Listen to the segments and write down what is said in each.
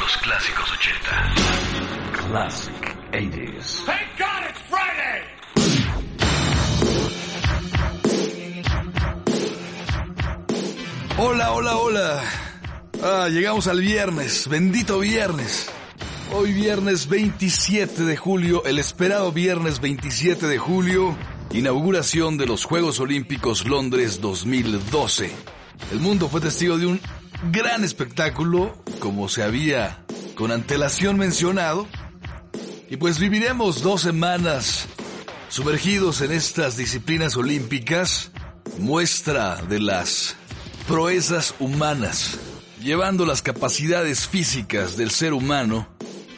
Los clásicos 80. Classic 80s. Thank God it's Friday! Hola, hola, hola. Ah, llegamos al viernes, bendito viernes. Hoy viernes 27 de julio, el esperado viernes 27 de julio, inauguración de los Juegos Olímpicos Londres 2012. El mundo fue testigo de un gran espectáculo, como se había con antelación mencionado, y pues viviremos dos semanas sumergidos en estas disciplinas olímpicas, muestra de las proezas humanas, llevando las capacidades físicas del ser humano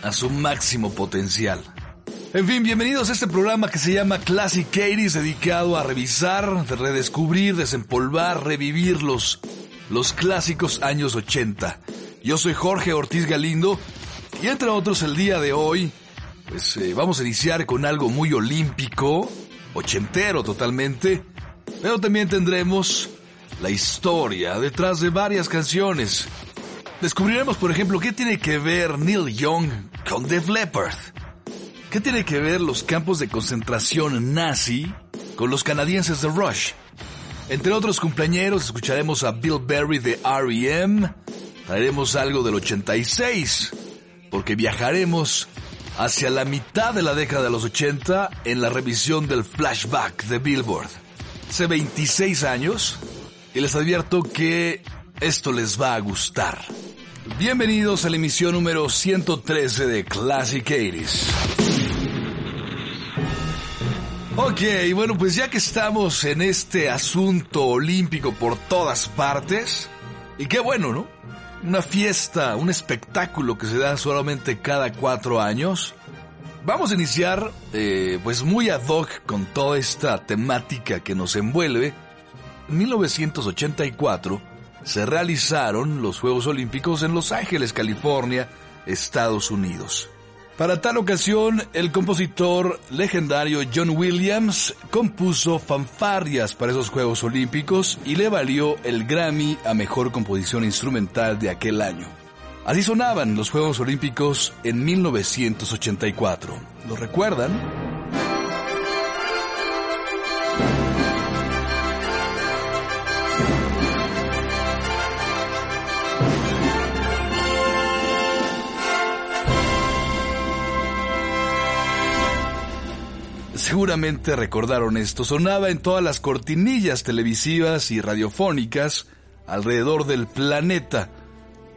a su máximo potencial. En fin, bienvenidos a este programa que se llama Classic 80 dedicado a revisar, redescubrir, desempolvar, revivir los, los clásicos años 80. Yo soy Jorge Ortiz Galindo y entre otros el día de hoy, pues eh, vamos a iniciar con algo muy olímpico, ochentero totalmente, pero también tendremos la historia detrás de varias canciones. Descubriremos, por ejemplo, qué tiene que ver Neil Young con Def Leppard. ¿Qué tiene que ver los campos de concentración nazi con los canadienses de Rush? Entre otros cumpleañeros escucharemos a Bill Berry de R.E.M., traeremos algo del 86, porque viajaremos hacia la mitad de la década de los 80 en la revisión del flashback de Billboard. Hace 26 años, y les advierto que esto les va a gustar. Bienvenidos a la emisión número 113 de Classic 80s. Ok, bueno, pues ya que estamos en este asunto olímpico por todas partes, y qué bueno, ¿no? Una fiesta, un espectáculo que se da solamente cada cuatro años. Vamos a iniciar, eh, pues muy ad hoc con toda esta temática que nos envuelve. En 1984 se realizaron los Juegos Olímpicos en Los Ángeles, California, Estados Unidos. Para tal ocasión, el compositor legendario John Williams compuso fanfarrias para esos Juegos Olímpicos y le valió el Grammy a Mejor Composición Instrumental de aquel año. Así sonaban los Juegos Olímpicos en 1984. ¿Lo recuerdan? Seguramente recordaron esto, sonaba en todas las cortinillas televisivas y radiofónicas alrededor del planeta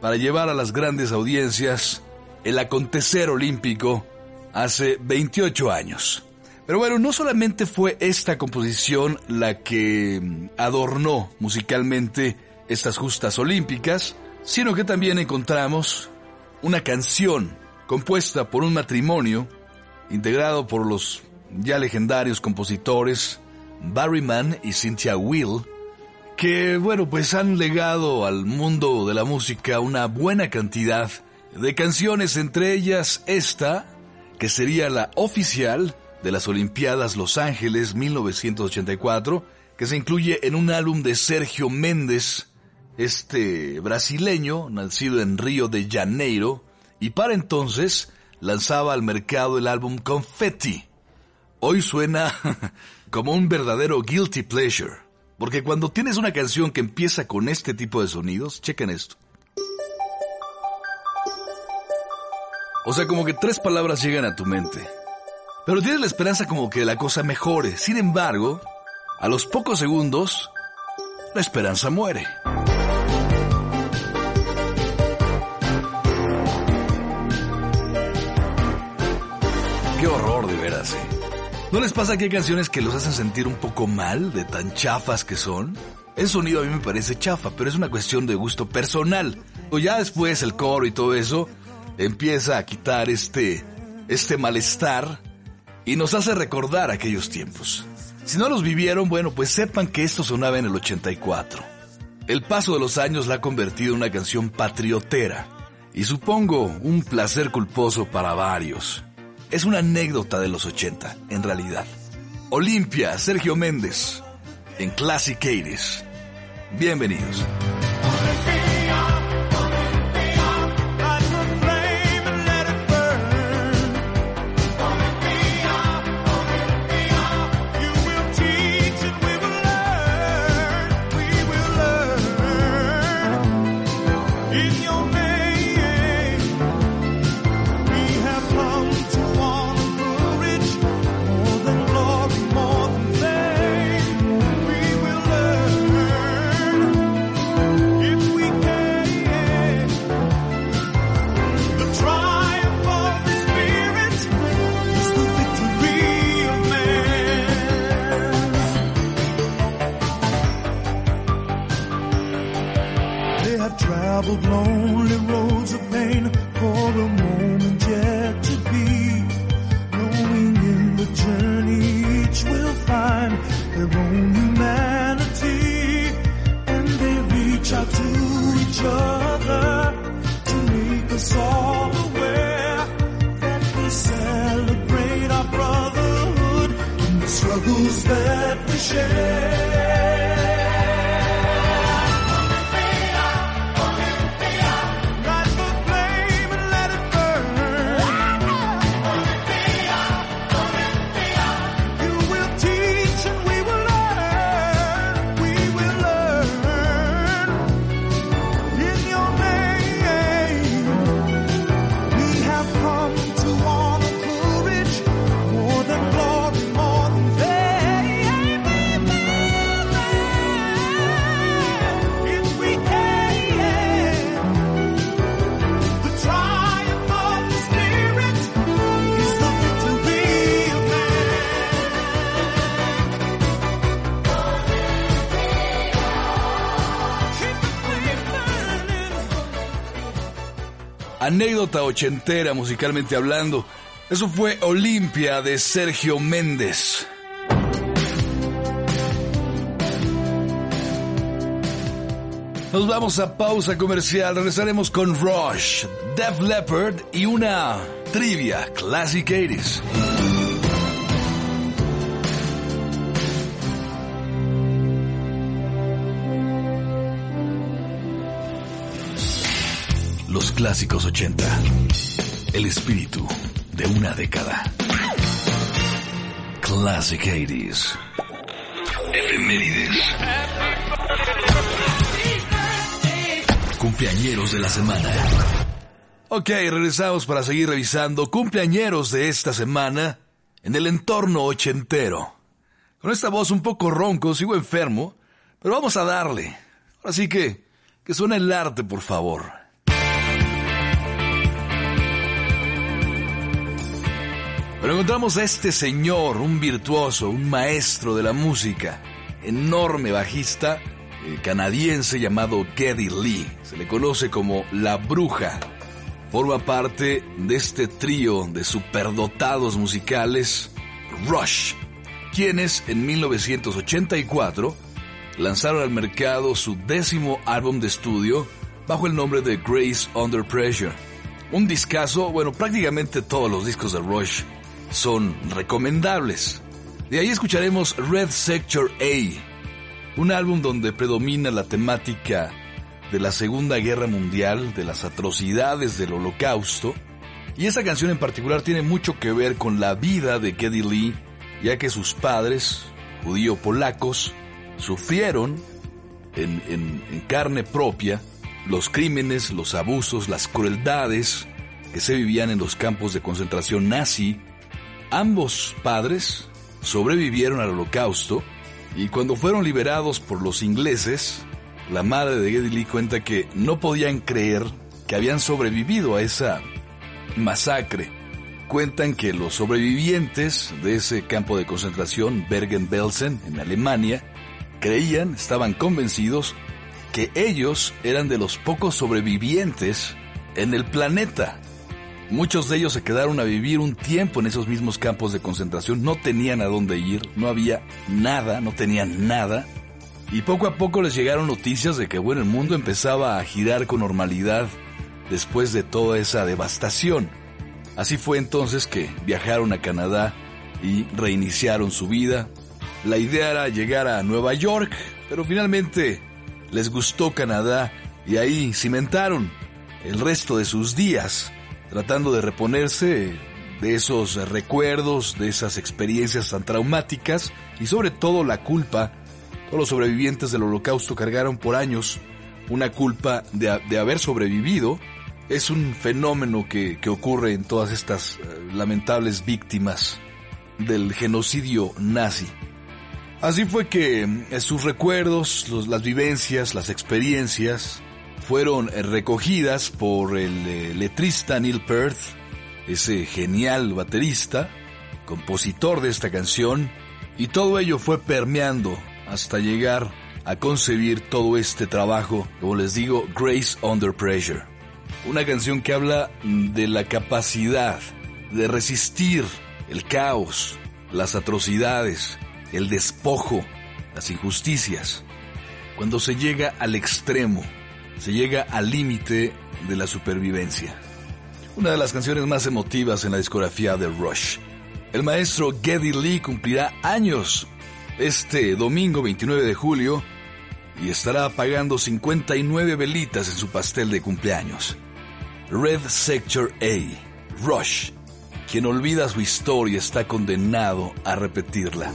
para llevar a las grandes audiencias el acontecer olímpico hace 28 años. Pero bueno, no solamente fue esta composición la que adornó musicalmente estas justas olímpicas, sino que también encontramos una canción compuesta por un matrimonio integrado por los ya legendarios compositores Barry Mann y Cynthia Will, que bueno, pues han legado al mundo de la música una buena cantidad de canciones, entre ellas esta, que sería la oficial de las Olimpiadas Los Ángeles 1984, que se incluye en un álbum de Sergio Méndez, este brasileño, nacido en Río de Janeiro, y para entonces lanzaba al mercado el álbum Confetti, hoy suena como un verdadero guilty pleasure. Porque cuando tienes una canción que empieza con este tipo de sonidos, chequen esto. O sea, como que tres palabras llegan a tu mente. Pero tienes la esperanza como que la cosa mejore. Sin embargo, a los pocos segundos, la esperanza muere. Qué horror. ¿No les pasa que hay canciones que los hacen sentir un poco mal de tan chafas que son? El sonido a mí me parece chafa, pero es una cuestión de gusto personal. O ya después el coro y todo eso empieza a quitar este, este malestar y nos hace recordar aquellos tiempos. Si no los vivieron, bueno, pues sepan que esto sonaba en el 84. El paso de los años la ha convertido en una canción patriotera y supongo un placer culposo para varios. Es una anécdota de los 80, en realidad. Olimpia, Sergio Méndez, en Classic 80s. Bienvenidos. Double-blown. Anécdota ochentera musicalmente hablando. Eso fue Olimpia de Sergio Méndez. Nos vamos a pausa comercial, regresaremos con Rush, Def Leppard y una trivia Classic 80s. Los clásicos 80. El espíritu de una década. Classic 80s. Efemérides. Cumpleañeros de la semana. Ok, regresamos para seguir revisando cumpleañeros de esta semana en el entorno ochentero. Con esta voz un poco ronco, sigo enfermo, pero vamos a darle. Así que, que suene el arte, por favor. Pero encontramos a este señor, un virtuoso, un maestro de la música, enorme bajista eh, canadiense llamado Geddy Lee. Se le conoce como La Bruja. Forma parte de este trío de superdotados musicales Rush, quienes en 1984 lanzaron al mercado su décimo álbum de estudio bajo el nombre de Grace Under Pressure. Un discazo, bueno, prácticamente todos los discos de Rush son recomendables. De ahí escucharemos Red Sector A, un álbum donde predomina la temática de la Segunda Guerra Mundial, de las atrocidades del Holocausto, y esa canción en particular tiene mucho que ver con la vida de Geddy Lee, ya que sus padres, judío-polacos, sufrieron en, en- en carne propia los crímenes, los abusos, las crueldades que se vivían en los campos de concentración nazi. Ambos padres sobrevivieron al holocausto y cuando fueron liberados por los ingleses, la madre de Geddy cuenta que no podían creer que habían sobrevivido a esa masacre. Cuentan que los sobrevivientes de ese campo de concentración, Bergen-Belsen, en Alemania, creían, estaban convencidos, que ellos eran de los pocos sobrevivientes en el planeta. Muchos de ellos se quedaron a vivir un tiempo en esos mismos campos de concentración, no tenían a dónde ir, no había nada, no tenían nada. Y poco a poco les llegaron noticias de que, bueno, el mundo empezaba a girar con normalidad después de toda esa devastación. Así fue entonces que viajaron a Canadá y reiniciaron su vida. La idea era llegar a Nueva York, pero finalmente les gustó Canadá y ahí cimentaron el resto de sus días, tratando de reponerse de esos recuerdos, de esas experiencias tan traumáticas y sobre todo la culpa. Todos los sobrevivientes del holocausto cargaron por años una culpa de, de haber sobrevivido. Es un fenómeno que, que ocurre en todas estas eh, lamentables víctimas del genocidio nazi. Así fue que eh, sus recuerdos, los- las vivencias, las experiencias fueron eh, recogidas por el eh, letrista Neil Peart, ese genial baterista, compositor de esta canción, y todo ello fue permeando hasta llegar a concebir todo este trabajo, como les digo, Grace Under Pressure. Una canción que habla de la capacidad de resistir el caos, las atrocidades, el despojo, las injusticias. Cuando se llega al extremo, se llega al límite de la supervivencia. Una de las canciones más emotivas en la discografía de Rush. El maestro Geddy Lee cumplirá años este domingo 29 de julio y estará apagando 59 velitas en su pastel de cumpleaños. Red Sector A, Rush, quien olvida su historia está condenado a repetirla.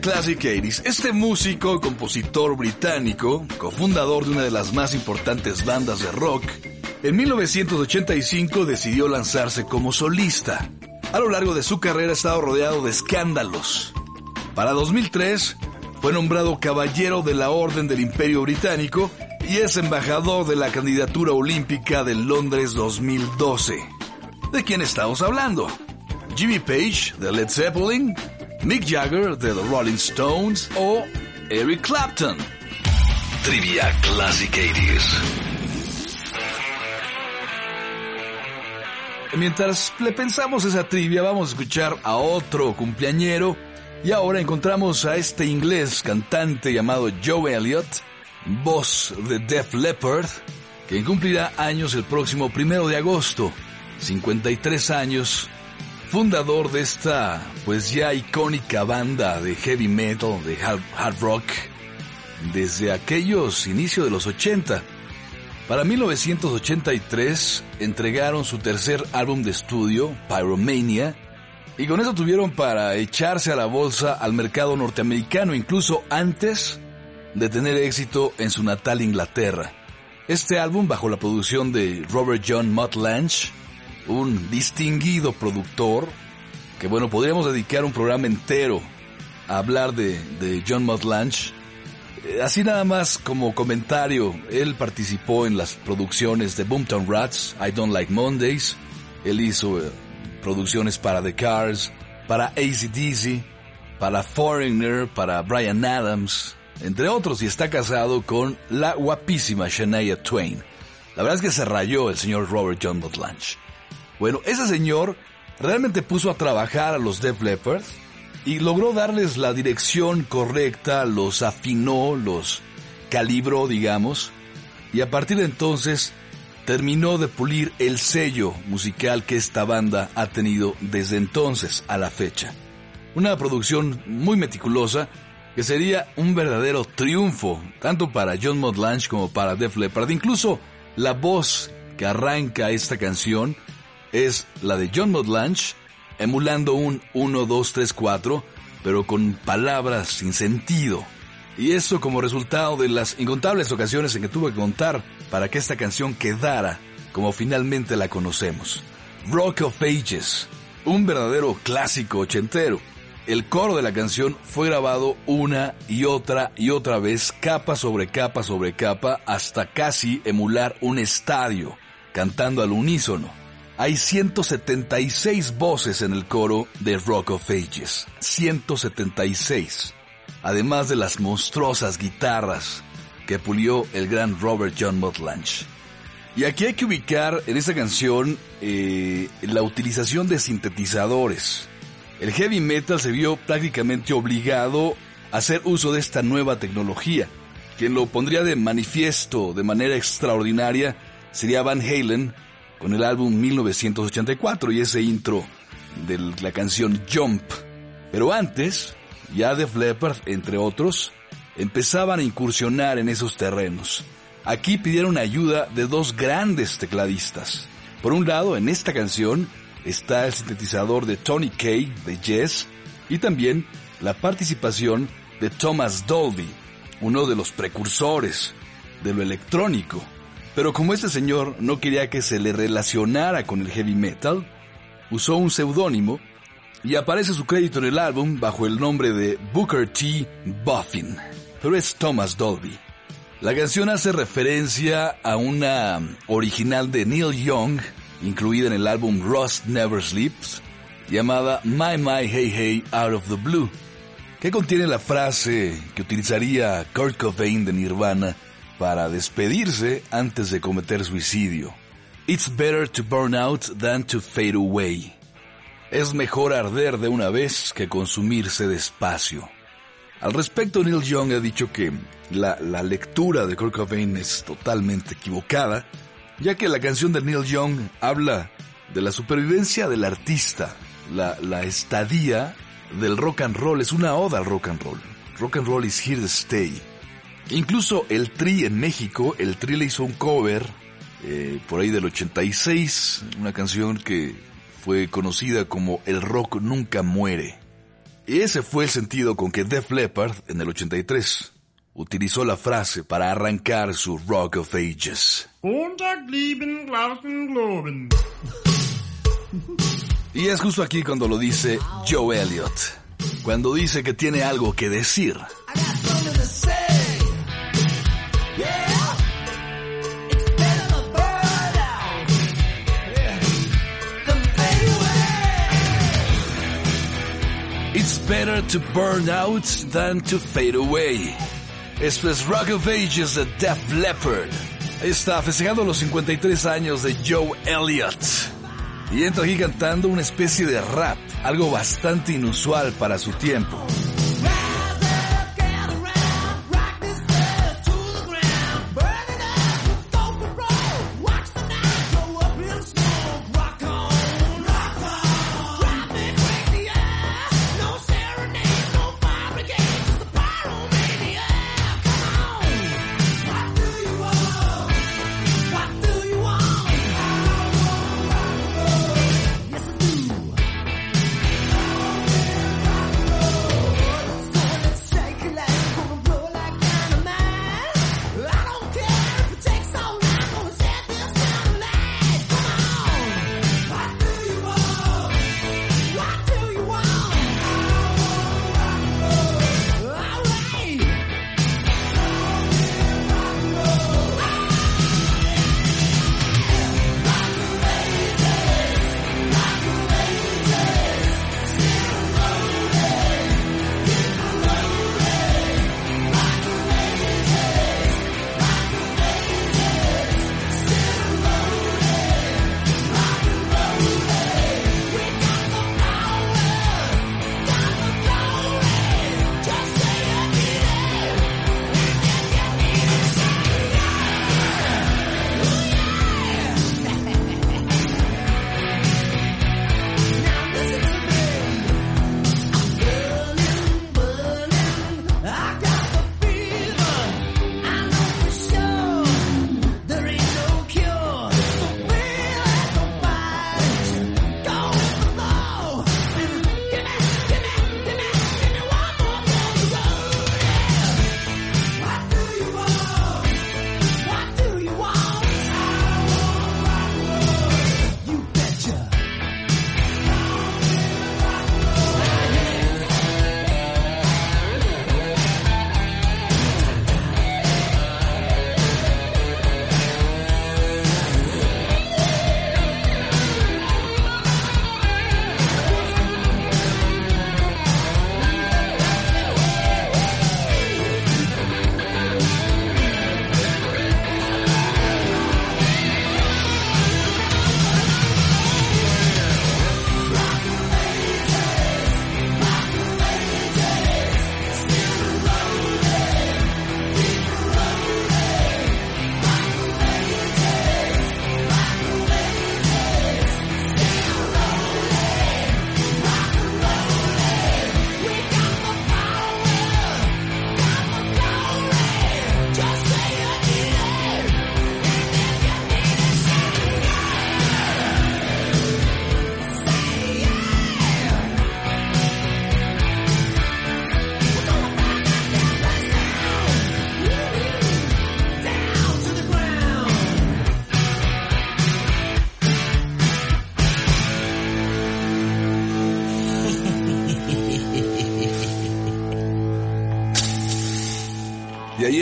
Classic 80s. Este músico, compositor británico, cofundador de una de las más importantes bandas de rock, en 1985 decidió lanzarse como solista. A lo largo de su carrera ha estado rodeado de escándalos. Para 2003 fue nombrado Caballero de la Orden del Imperio Británico y es embajador de la candidatura olímpica de Londres 2012. ¿De quién estamos hablando? Jimmy Page de Led Zeppelin, Mick Jagger de The Rolling Stones o Eric Clapton. Trivia Classic 80s. Mientras le pensamos esa trivia, vamos a escuchar a otro cumpleañero y ahora encontramos a este inglés cantante llamado Joe Elliott, voz de Def Leppard, que cumplirá años el próximo primero de agosto, 53 años, fundador de esta pues ya icónica banda de heavy metal, de hard, rock, desde aquellos inicios de los 80. Para 1983 entregaron su tercer álbum de estudio, Pyromania, y con eso tuvieron para echarse a la bolsa al mercado norteamericano incluso antes de tener éxito en su natal Inglaterra. Este álbum, bajo la producción de Robert John Mutt un distinguido productor, que bueno, podríamos dedicar un programa entero a hablar de, John Lange, eh, Así nada más como comentario, él participó en las producciones de Boomtown Rats, I Don't Like Mondays, él hizo eh, producciones para The Cars, para ACDC, para Foreigner, para Brian Adams, entre otros, y está casado con la guapísima Shania Twain. La verdad es que se rayó el señor Robert John Butlange. Bueno, ese señor realmente puso a trabajar a los Def Leppard y logró darles la dirección correcta, los afinó, los calibró, digamos, y a partir de entonces terminó de pulir el sello musical que esta banda ha tenido desde entonces a la fecha. Una producción muy meticulosa que sería un verdadero triunfo, tanto para John Modlange como para Def Leppard. Incluso la voz que arranca esta canción es la de John Modlange, emulando un 1, 2, 3, 4, pero con palabras sin sentido. Y esto como resultado de las incontables ocasiones en que tuve que contar para que esta canción quedara como finalmente la conocemos. Rock of Ages, un verdadero clásico ochentero. El coro de la canción fue grabado una y otra y otra vez, capa sobre capa sobre capa, hasta casi emular un estadio, cantando al unísono. Hay 176 voces en el coro de Rock of Ages. 176. Además de las monstruosas guitarras que pulió el gran Robert John Motlange. Y aquí hay que ubicar en esta canción eh, la utilización de sintetizadores. El heavy metal se vio prácticamente obligado a hacer uso de esta nueva tecnología. Quien lo pondría de manifiesto de manera extraordinaria sería Van Halen con el álbum 1984 y ese intro de la canción Jump. Pero antes, ya Def Leppard, entre otros, empezaban a incursionar en esos terrenos. Aquí pidieron ayuda de dos grandes tecladistas. Por un lado, en esta canción está el sintetizador de Tony Kaye de Yes y también la participación de Thomas Dolby, uno de los precursores de lo electrónico. Pero como este señor no quería que se le relacionara con el heavy metal, usó un seudónimo y aparece su crédito en el álbum bajo el nombre de Booker T. Buffin, pero es Thomas Dolby. La canción hace referencia a una original de Neil Young, incluida en el álbum Rust Never Sleeps, llamada My My Hey Hey Out of the Blue, que contiene la frase que utilizaría Kurt Cobain de Nirvana para despedirse antes de cometer suicidio. It's better to burn out than to fade away. Es mejor arder de una vez que consumirse despacio. Al respecto, Neil Young ha dicho que la, la lectura de Kurt Cobain es totalmente equivocada, ya que la canción de Neil Young habla de la supervivencia del artista, la, la estadía del rock and roll, es una oda al rock and roll. Rock and roll is here to stay. Incluso el Tri en México, el Tri le hizo un cover eh, por ahí del 86, una canción que fue conocida como El rock nunca muere. Y ese fue el sentido con que Def Leppard, en el 83, utilizó la frase para arrancar su Rock of Ages. Y es justo aquí cuando lo dice Joe Elliott, cuando dice que tiene algo que decir. Better to burn out than to fade away. Esto es Rock of Ages de Def Leppard. Está festejando los 53 años de Joe Elliott. Y entra aquí cantando una especie de rap, algo bastante inusual para su tiempo.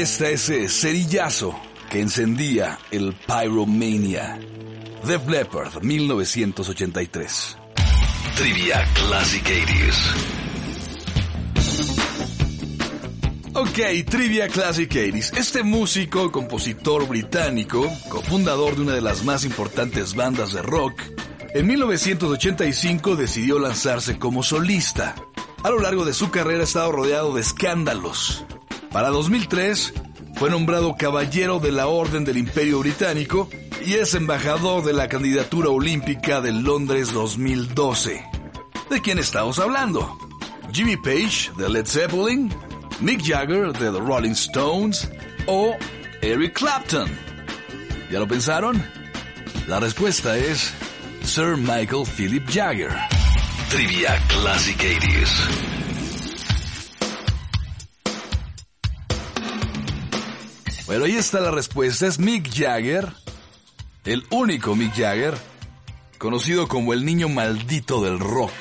Está ese cerillazo que encendía el Pyromania. Def Leppard, 1983. Trivia Classic 80s. Ok, Trivia Classic 80s. Este músico, compositor británico, cofundador de una de las más importantes bandas de rock, en 1985 decidió lanzarse como solista. A lo largo de su carrera ha estado rodeado de escándalos. Para 2003 fue nombrado Caballero de la Orden del Imperio Británico y es embajador de la candidatura olímpica de Londres 2012. ¿De quién estamos hablando? Jimmy Page de Led Zeppelin, Mick Jagger de The Rolling Stones o Eric Clapton. ¿Ya lo pensaron? La respuesta es Sir Michael Philip Jagger. Trivia Classic 80s. Bueno, ahí está la respuesta. Es Mick Jagger, el único Mick Jagger, conocido como el niño maldito del rock.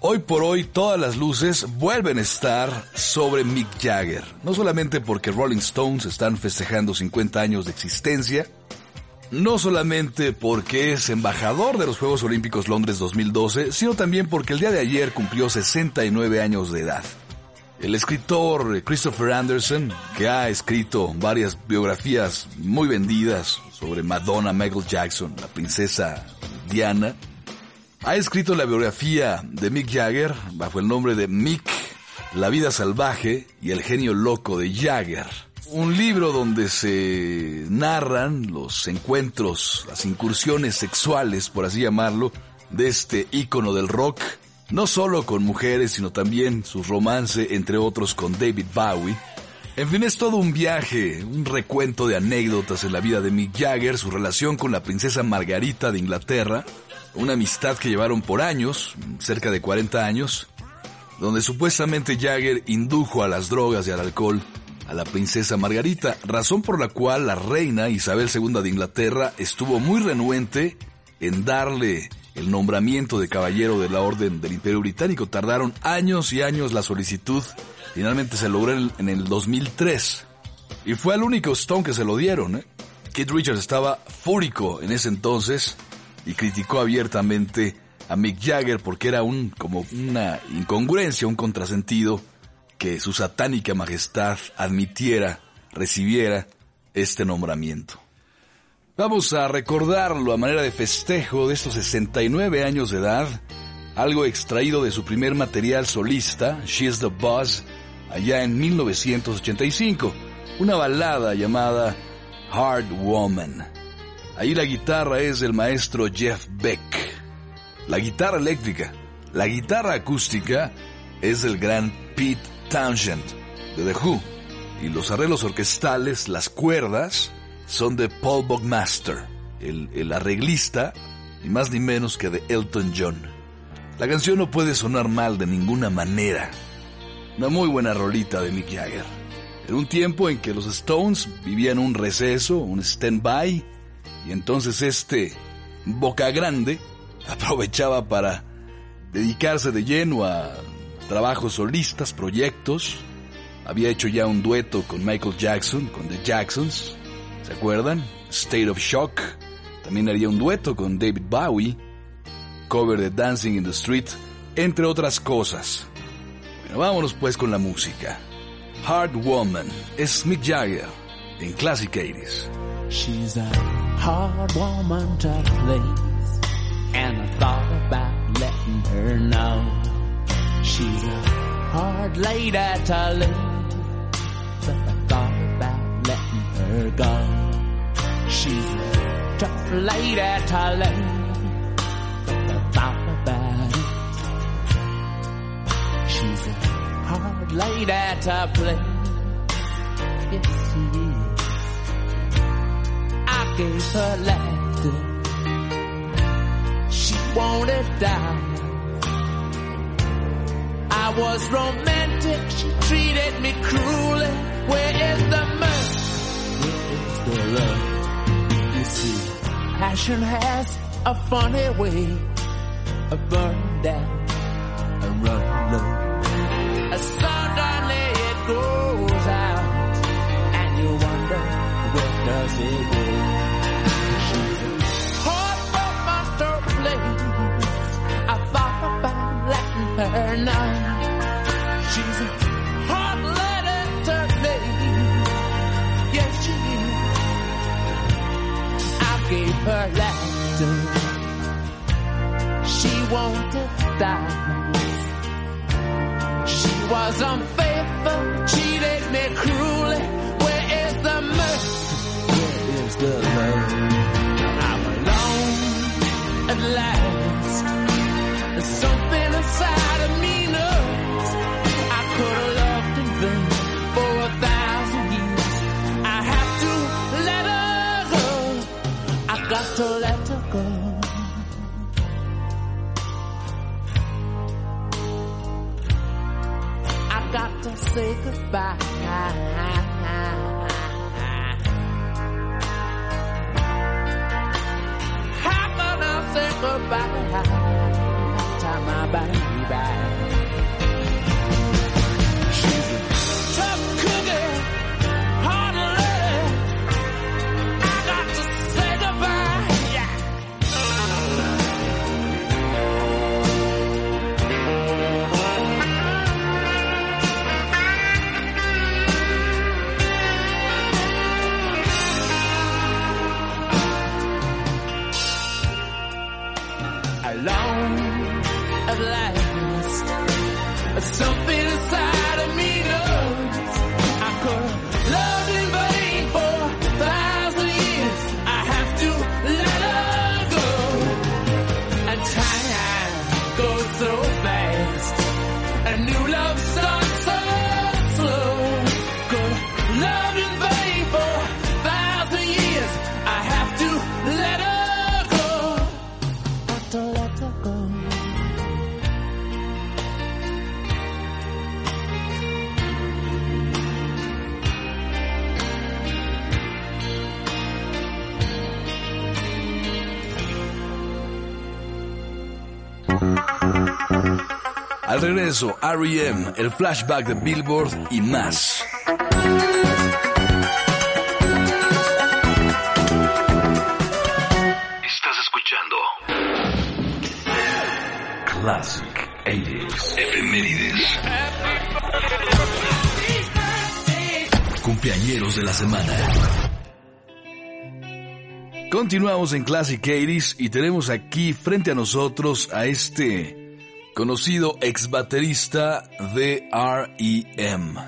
Hoy por hoy todas las luces vuelven a estar sobre Mick Jagger, no solamente porque Rolling Stones están festejando 50 años de existencia, no solamente porque es embajador de los Juegos Olímpicos Londres 2012, sino también porque el día de ayer cumplió 69 años de edad. El escritor Christopher Anderson, que ha escrito varias biografías muy vendidas sobre Madonna, Michael Jackson, la princesa Diana, ha escrito la biografía de Mick Jagger bajo el nombre de Mick, la vida salvaje y el genio loco de Jagger. Un libro donde se narran los encuentros, las incursiones sexuales, por así llamarlo, de este ícono del rock, no solo con mujeres, sino también su romance, entre otros, con David Bowie. En fin, es todo un viaje, un recuento de anécdotas en la vida de Mick Jagger, su relación con la princesa Margarita de Inglaterra, una amistad que llevaron por años, cerca de 40 años, donde supuestamente Jagger indujo a las drogas y al alcohol a la princesa Margarita, razón por la cual la reina Isabel II de Inglaterra estuvo muy renuente en darle el nombramiento de caballero de la Orden del Imperio Británico. Tardaron años y años la solicitud, finalmente se logró en el 2003. Y fue al único Stone que se lo dieron. ¿eh? Keith Richards estaba fúrico en ese entonces y criticó abiertamente a Mick Jagger porque era un como una incongruencia, un contrasentido que su satánica majestad admitiera, recibiera este nombramiento. Vamos a recordarlo a manera de festejo de estos 69 años de edad, algo extraído de su primer material solista, She's the Boss, allá en 1985, una balada llamada Hard Woman. Ahí la guitarra es del maestro Jeff Beck. La guitarra eléctrica, la guitarra acústica es del gran Pete Townshend de The Who. Y los arreglos orquestales, las cuerdas, son de Paul Buckmaster, el, arreglista, ni más ni menos que de Elton John. La canción no puede sonar mal de ninguna manera. Una muy buena rolita de Mick Jagger. En un tiempo en que los Stones vivían un receso, un stand-by, y entonces este Boca Grande aprovechaba para dedicarse de lleno a trabajos solistas, proyectos. Había hecho ya un dueto con Michael Jackson, con The Jacksons, ¿se acuerdan? State of Shock. También haría un dueto con David Bowie, cover de Dancing in the Street, entre otras cosas. Bueno, vámonos pues con la música. Hard Woman es Mick Jagger en Classic 80s. She's a hard woman to please, and I thought about letting her know. She's a hard lady to her go. She's a tough lady to I thought about it. She's a hard lady to play. Yes, she is. I gave her laughter. She wanted die. I was romantic. She treated me cruelly. Where is the mercy? The love? You see, passion has a funny way of burning down and running low. Suddenly it goes out, and you wonder where does it go? She wanted diamonds. She was unfaithful, cheated me cruelly. Where is the mercy? Where is the love? I'm alone at last. Say goodbye. Say goodbye? Time my baby. Regreso, R.E.M., el flashback de Billboard y más. Estás escuchando Classic 80s. Efemérides. Cumpleañeros de la semana. Continuamos en Classic 80s y tenemos aquí frente a nosotros a este conocido ex baterista de R.E.M.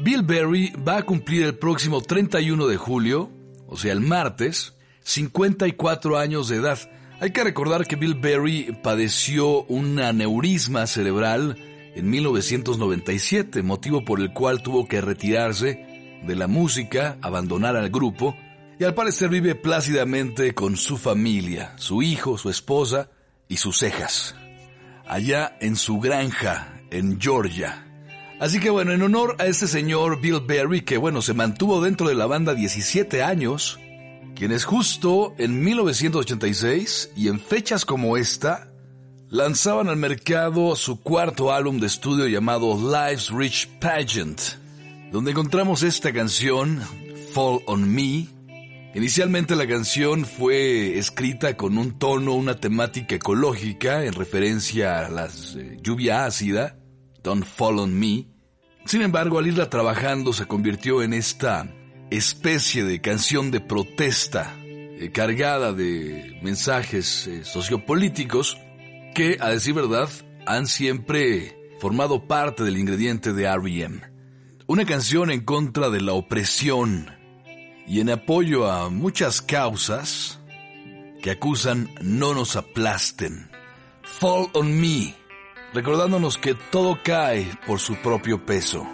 Bill Berry va a cumplir el próximo 31 de julio, o sea el martes, 54 años de edad. Hay que recordar que Bill Berry padeció un aneurisma cerebral en 1997, motivo por el cual tuvo que retirarse de la música, abandonar al grupo, y al parecer vive plácidamente con su familia, su hijo, su esposa y sus cejas, allá en su granja, en Georgia. Así que bueno, en honor a este señor Bill Berry, que bueno, se mantuvo dentro de la banda 17 años, quienes justo en 1986 y en fechas como esta, lanzaban al mercado su cuarto álbum de estudio llamado Life's Rich Pageant, donde encontramos esta canción, Fall on Me. Inicialmente la canción fue escrita con un tono, una temática ecológica en referencia a la eh, lluvia ácida, Don't Fall on Me. Sin embargo, al irla trabajando se convirtió en esta especie de canción de protesta eh, cargada de mensajes eh, sociopolíticos que, a decir verdad, han siempre formado parte del ingrediente de R.E.M. Una canción en contra de la opresión y en apoyo a muchas causas que acusan no nos aplasten. Fall on me, recordándonos que todo cae por su propio peso.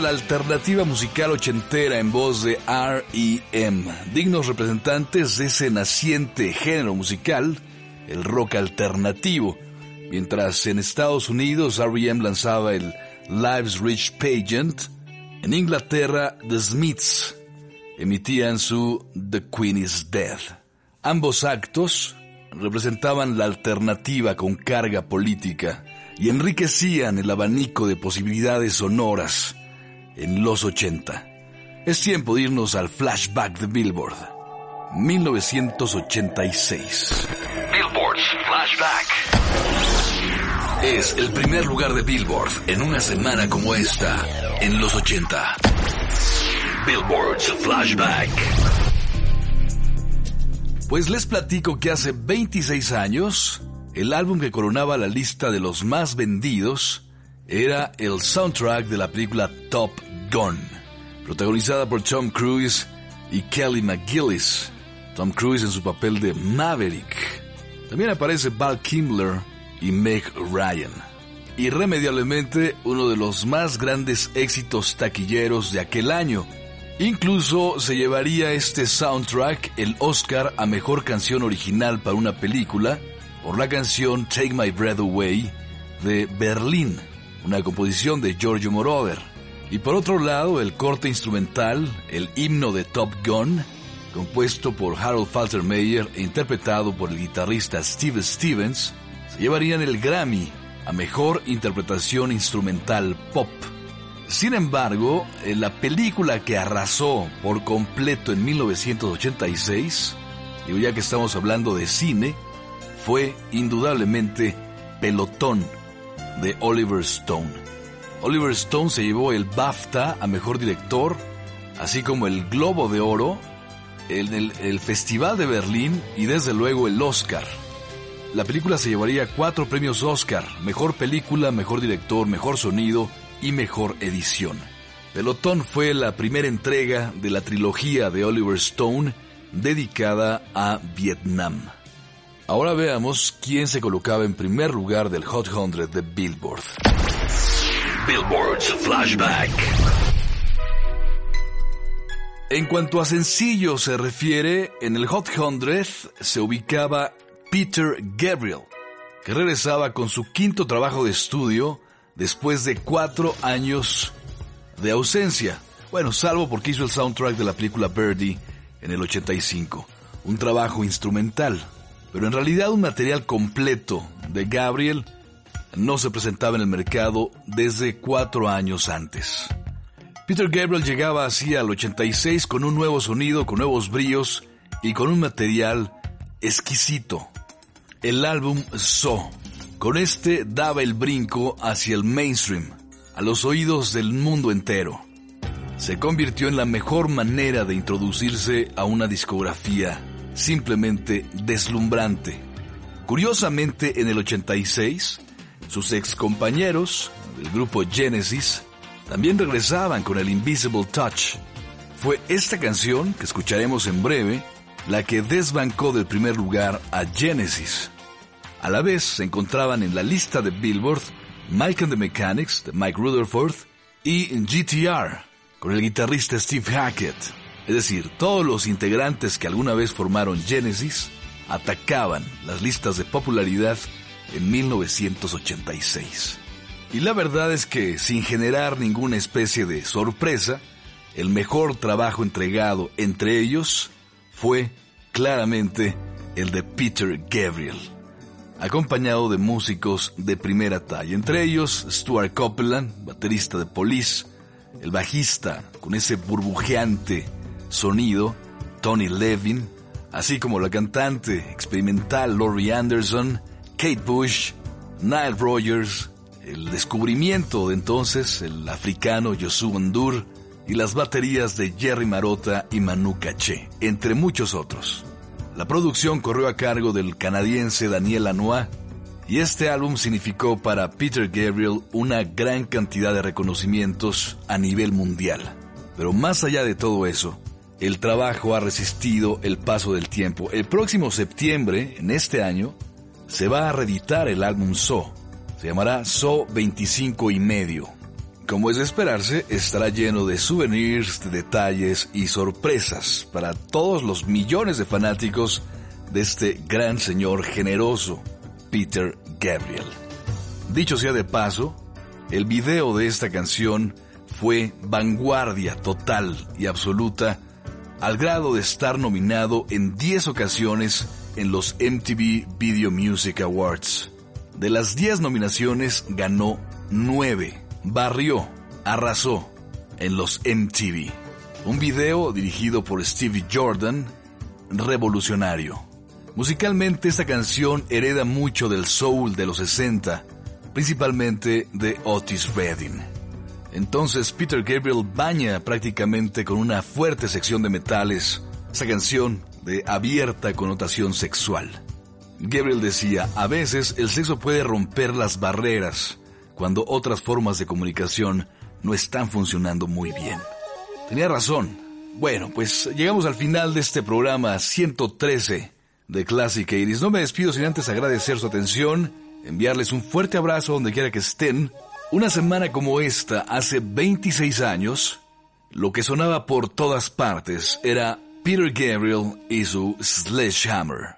La alternativa musical ochentera en voz de R.E.M., dignos representantes de ese naciente género musical, el rock alternativo. Mientras en Estados Unidos R.E.M. lanzaba el Lives Rich Pageant, en Inglaterra The Smiths emitían su The Queen is Dead. Ambos actos representaban la alternativa con carga política y enriquecían el abanico de posibilidades sonoras en los 80. Es tiempo de irnos al flashback de Billboard. 1986. Billboard's Flashback. Es el primer lugar de Billboard en una semana como esta, en los 80. Billboard's Flashback. Pues les platico que hace 26 años, el álbum que coronaba la lista de los más vendidos era el soundtrack de la película Top Gun, protagonizada por Tom Cruise y Kelly McGillis. Tom Cruise en su papel de Maverick. También aparece Val Kimler y Meg Ryan. Irremediablemente uno de los más grandes éxitos taquilleros de aquel año. Incluso se llevaría este soundtrack el Oscar a Mejor Canción Original para una película por la canción Take My Breath Away de Berlín, una composición de Giorgio Moroder. Y por otro lado, el corte instrumental, el himno de Top Gun, compuesto por Harold Faltermeyer e interpretado por el guitarrista Steve Stevens, se llevarían el Grammy a Mejor Interpretación Instrumental Pop. Sin embargo, la película que arrasó por completo en 1986, y ya que estamos hablando de cine, fue indudablemente Pelotón de Oliver Stone. Oliver Stone se llevó el BAFTA a Mejor Director, así como el Globo de Oro, el, Festival de Berlín y desde luego el Oscar. La película se llevaría cuatro premios Oscar, Mejor Película, Mejor Director, Mejor Sonido y Mejor Edición. Pelotón fue la primera entrega de la trilogía de Oliver Stone dedicada a Vietnam. Ahora veamos quién se colocaba en primer lugar del Hot 100 de Billboard. Billboard's Flashback. En cuanto a sencillo se refiere, en el Hot 100 se ubicaba Peter Gabriel, que regresaba con su quinto trabajo de estudio después de cuatro años de ausencia. Bueno, salvo porque hizo el soundtrack de la película Birdie en el 85, un trabajo instrumental, pero en realidad un material completo de Gabriel no se presentaba en el mercado desde cuatro años antes. Peter Gabriel llegaba así al 86 con un nuevo sonido, con nuevos bríos y con un material exquisito. El álbum So. Con este daba el brinco hacia el mainstream, a los oídos del mundo entero. Se convirtió en la mejor manera de introducirse a una discografía simplemente deslumbrante. Curiosamente, en el 86, sus ex compañeros del grupo Genesis también regresaban con el Invisible Touch. Fue esta canción, que escucharemos en breve, la que desbancó del primer lugar a Genesis. A la vez se encontraban en la lista de Billboard Mike and the Mechanics de Mike Rutherford y GTR con el guitarrista Steve Hackett. Es decir, todos los integrantes que alguna vez formaron Genesis atacaban las listas de popularidad en 1986. Y la verdad es que, sin generar ninguna especie de sorpresa, el mejor trabajo entregado entre ellos fue claramente el de Peter Gabriel, acompañado de músicos de primera talla, entre ellos Stuart Copeland, baterista de Police, el bajista con ese burbujeante sonido, Tony Levin, así como la cantante experimental Laurie Anderson, Kate Bush, Nile Rogers, el descubrimiento de entonces el africano Yosu Ndur y las baterías de Jerry Marota y Manu Caché, entre muchos otros. La producción corrió a cargo del canadiense Daniel Lanois y este álbum significó para Peter Gabriel una gran cantidad de reconocimientos a nivel mundial. Pero más allá de todo eso, el trabajo ha resistido el paso del tiempo. El próximo septiembre, en este año, se va a reeditar el álbum So. Se llamará So 25 y medio. como es de esperarse, estará lleno de souvenirs, de detalles y sorpresas para todos los millones de fanáticos de este gran señor generoso, Peter Gabriel. Dicho sea de paso, el video de esta canción fue vanguardia total y absoluta al grado de estar nominado en 10 ocasiones en los MTV Video Music Awards. De las 10 nominaciones ganó 9, barrió, arrasó en los MTV. Un video dirigido por Stevie Jordan, revolucionario. Musicalmente esta canción hereda mucho del soul de los 60, principalmente de Otis Redding. Entonces Peter Gabriel baña prácticamente con una fuerte sección de metales esa canción de abierta connotación sexual. Gabriel decía, a veces el sexo puede romper las barreras cuando otras formas de comunicación no están funcionando muy bien. Tenía razón. Bueno, pues llegamos al final de este programa 113 de Classic 80 No me despido sin antes agradecer su atención, enviarles un fuerte abrazo donde quiera que estén una semana como esta, hace 26 años, lo que sonaba por todas partes era Peter Gabriel y su Sledgehammer.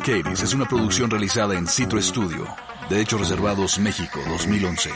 80s. Classic 80s es una producción realizada en Citro Studio. Derechos Reservados México 2011.